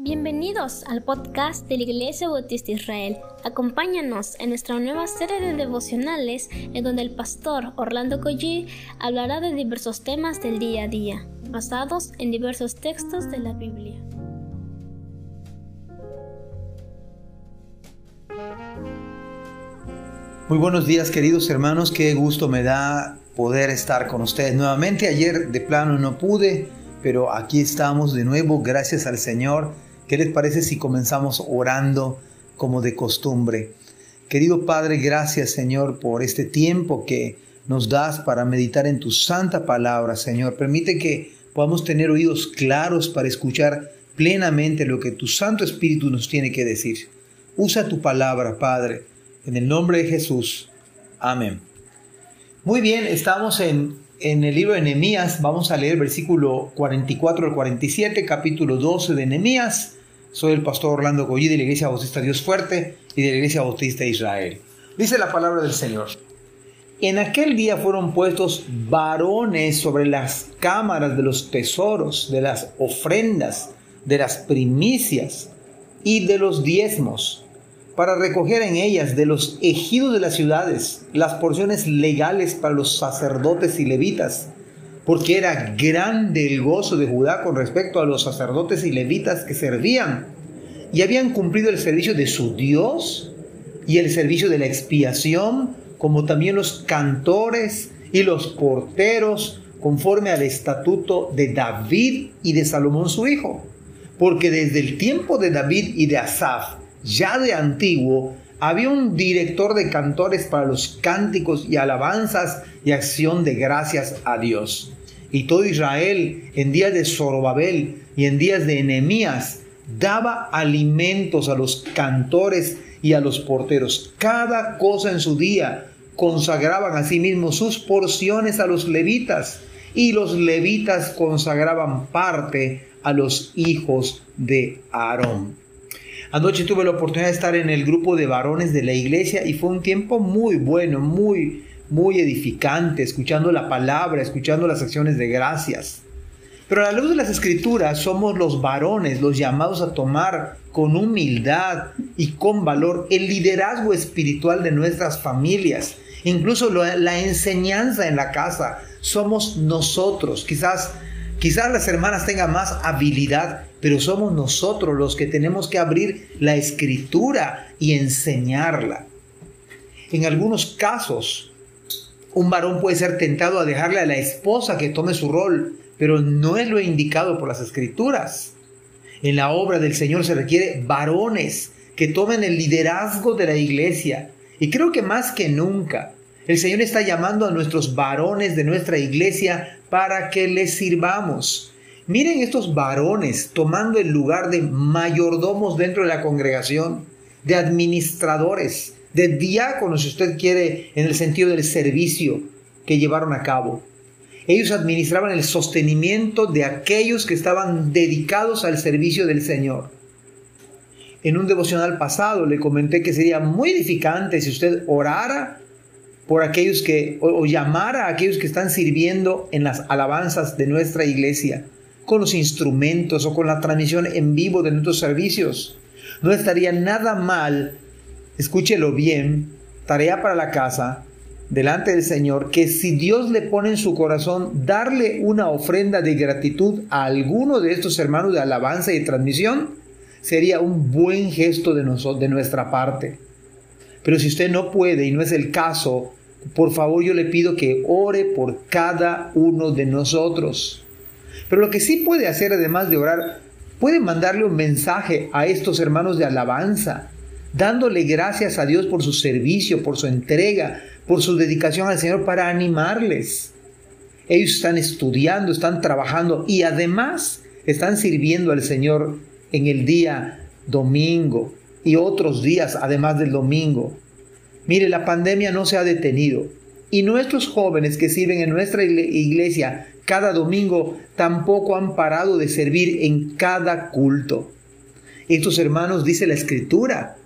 Bienvenidos al podcast de la Iglesia Bautista Israel. Acompáñanos en nuestra nueva serie de devocionales en donde el pastor Orlando Collie hablará de diversos temas del día a día, basados en diversos textos de la Biblia. Muy buenos días queridos hermanos, qué gusto me da poder estar con ustedes nuevamente. Ayer de plano no pude, pero aquí estamos de nuevo, gracias al Señor ¿Qué les parece si comenzamos orando como de costumbre? Querido Padre, gracias Señor por este tiempo que nos das para meditar en tu santa palabra, Señor. Permite que podamos tener oídos claros para escuchar plenamente lo que tu Santo Espíritu nos tiene que decir. Usa tu palabra, Padre, en el nombre de Jesús. Amén. Muy bien, estamos en, en el libro de Nehemías. Vamos a leer versículo 44 al 47, capítulo 12 de Nehemías. Soy el pastor Orlando Goyi de la Iglesia Bautista Dios Fuerte y de la Iglesia Bautista Israel. Dice la palabra del Señor. En aquel día fueron puestos varones sobre las cámaras de los tesoros, de las ofrendas, de las primicias y de los diezmos, para recoger en ellas de los ejidos de las ciudades las porciones legales para los sacerdotes y levitas porque era grande el gozo de Judá con respecto a los sacerdotes y levitas que servían y habían cumplido el servicio de su Dios y el servicio de la expiación, como también los cantores y los porteros, conforme al estatuto de David y de Salomón su hijo. Porque desde el tiempo de David y de Asaf, ya de antiguo, había un director de cantores para los cánticos y alabanzas y acción de gracias a Dios y todo Israel en días de Zorobabel y en días de Enemías daba alimentos a los cantores y a los porteros. Cada cosa en su día consagraban a sí mismos sus porciones a los levitas y los levitas consagraban parte a los hijos de Aarón. Anoche tuve la oportunidad de estar en el grupo de varones de la iglesia y fue un tiempo muy bueno, muy muy edificante, escuchando la palabra, escuchando las acciones de gracias. Pero a la luz de las escrituras somos los varones los llamados a tomar con humildad y con valor el liderazgo espiritual de nuestras familias, incluso la enseñanza en la casa. Somos nosotros, quizás Quizás las hermanas tengan más habilidad, pero somos nosotros los que tenemos que abrir la escritura y enseñarla. En algunos casos, un varón puede ser tentado a dejarle a la esposa que tome su rol, pero no es lo indicado por las escrituras. En la obra del Señor se requiere varones que tomen el liderazgo de la iglesia. Y creo que más que nunca, el Señor está llamando a nuestros varones de nuestra iglesia para que les sirvamos. Miren estos varones tomando el lugar de mayordomos dentro de la congregación, de administradores, de diáconos, si usted quiere, en el sentido del servicio que llevaron a cabo. Ellos administraban el sostenimiento de aquellos que estaban dedicados al servicio del Señor. En un devocional pasado le comenté que sería muy edificante si usted orara por aquellos que, o, llamara a aquellos que están sirviendo en las alabanzas de nuestra iglesia, con los instrumentos o con la transmisión en vivo de nuestros servicios. No estaría nada mal escúchelo bien, tarea para la casa, delante del Señor, que si Dios le pone en su corazón darle una ofrenda de gratitud a alguno de estos hermanos de alabanza y transmisión, sería un buen gesto de, nuestra parte. Pero si usted no puede y no es el caso, por favor yo le pido que ore por cada uno de nosotros. Pero lo que sí puede hacer, además de orar, puede mandarle un mensaje a estos hermanos de alabanza, dándole gracias a Dios por su servicio, por su entrega, por su dedicación al Señor para animarles. Ellos están estudiando, están trabajando y además están sirviendo al Señor en el día domingo y otros días además del domingo. Mire, la pandemia no se ha detenido y nuestros jóvenes que sirven en nuestra iglesia cada domingo tampoco han parado de servir en cada culto. Estos hermanos, dice la escritura,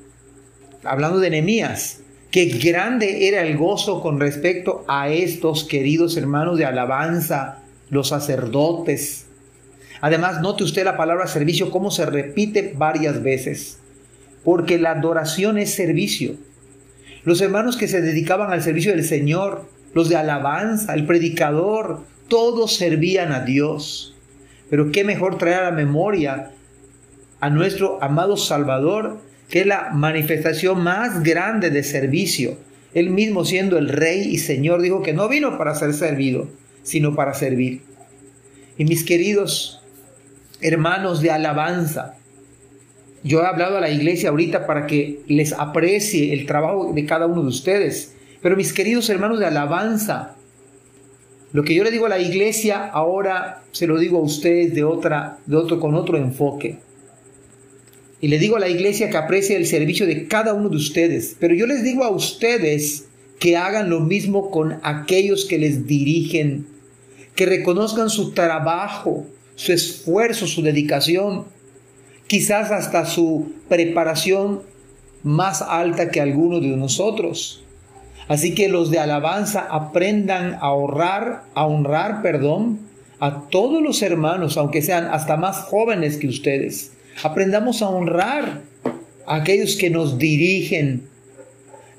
hablando de Nehemías, que grande era el gozo con respecto a estos queridos hermanos de alabanza, los sacerdotes. Además, note usted la palabra servicio, cómo se repite varias veces. Porque la adoración es servicio. Los hermanos que se dedicaban al servicio del Señor, los de alabanza, el predicador, todos servían a Dios. Pero qué mejor traer a la memoria a nuestro amado Salvador, que es la manifestación más grande de servicio. Él mismo siendo el rey y señor dijo que no vino para ser servido, sino para servir. Y mis queridos hermanos de alabanza, yo he hablado a la iglesia ahorita para que les aprecie el trabajo de cada uno de ustedes. Pero mis queridos hermanos de alabanza, lo que yo le digo a la iglesia ahora se lo digo a ustedes de otra, de otro, con otro enfoque. Y le digo a la iglesia que aprecie el servicio de cada uno de ustedes. Pero yo les digo a ustedes que hagan lo mismo con aquellos que les dirigen, que reconozcan su trabajo, su esfuerzo, su dedicación, quizás hasta su preparación más alta que alguno de nosotros. Así que los de alabanza aprendan a ahorrar, a honrar, perdón, a todos los hermanos, aunque sean hasta más jóvenes que ustedes. Aprendamos a honrar a aquellos que nos dirigen.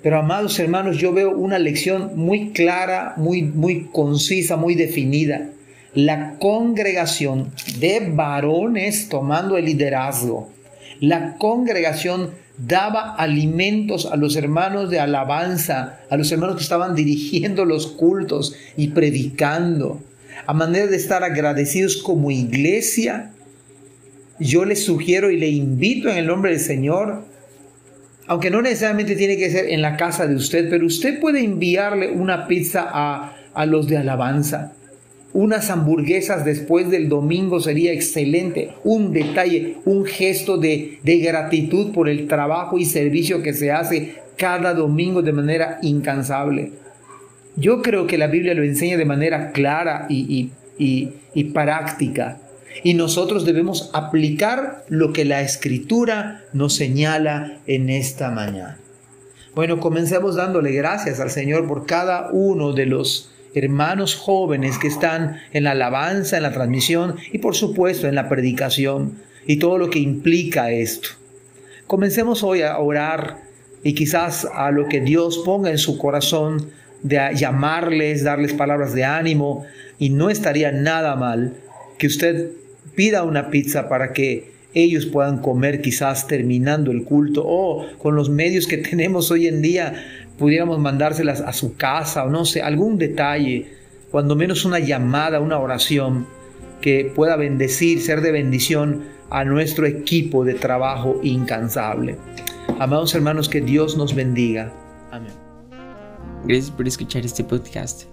Pero amados hermanos, yo veo una lección muy clara, muy, muy concisa, muy definida. La congregación de varones tomando el liderazgo. La congregación daba alimentos a los hermanos de alabanza, a los hermanos que estaban dirigiendo los cultos y predicando. A manera de estar agradecidos como iglesia, yo les sugiero y le invito en el nombre del Señor, aunque no necesariamente tiene que ser en la casa de usted, pero usted puede enviarle una pizza a, a los de alabanza unas hamburguesas después del domingo sería excelente. Un detalle, un gesto de, gratitud por el trabajo y servicio que se hace cada domingo de manera incansable. Yo creo que la Biblia lo enseña de manera clara y, y práctica. Y nosotros debemos aplicar lo que la escritura nos señala en esta mañana. Bueno, comencemos dándole gracias al Señor por cada uno de los hermanos jóvenes que están en la alabanza, en la transmisión y por supuesto en la predicación y todo lo que implica esto. Comencemos hoy a orar y quizás a lo que Dios ponga en su corazón de llamarles, darles palabras de ánimo y no estaría nada mal que usted pida una pizza para que ellos puedan comer quizás terminando el culto o con los medios que tenemos hoy en día pudiéramos mandárselas a su casa o no sé, algún detalle, cuando menos una llamada, una oración que pueda bendecir, ser de bendición a nuestro equipo de trabajo incansable. Amados hermanos, que Dios nos bendiga. Amén. Gracias por escuchar este podcast.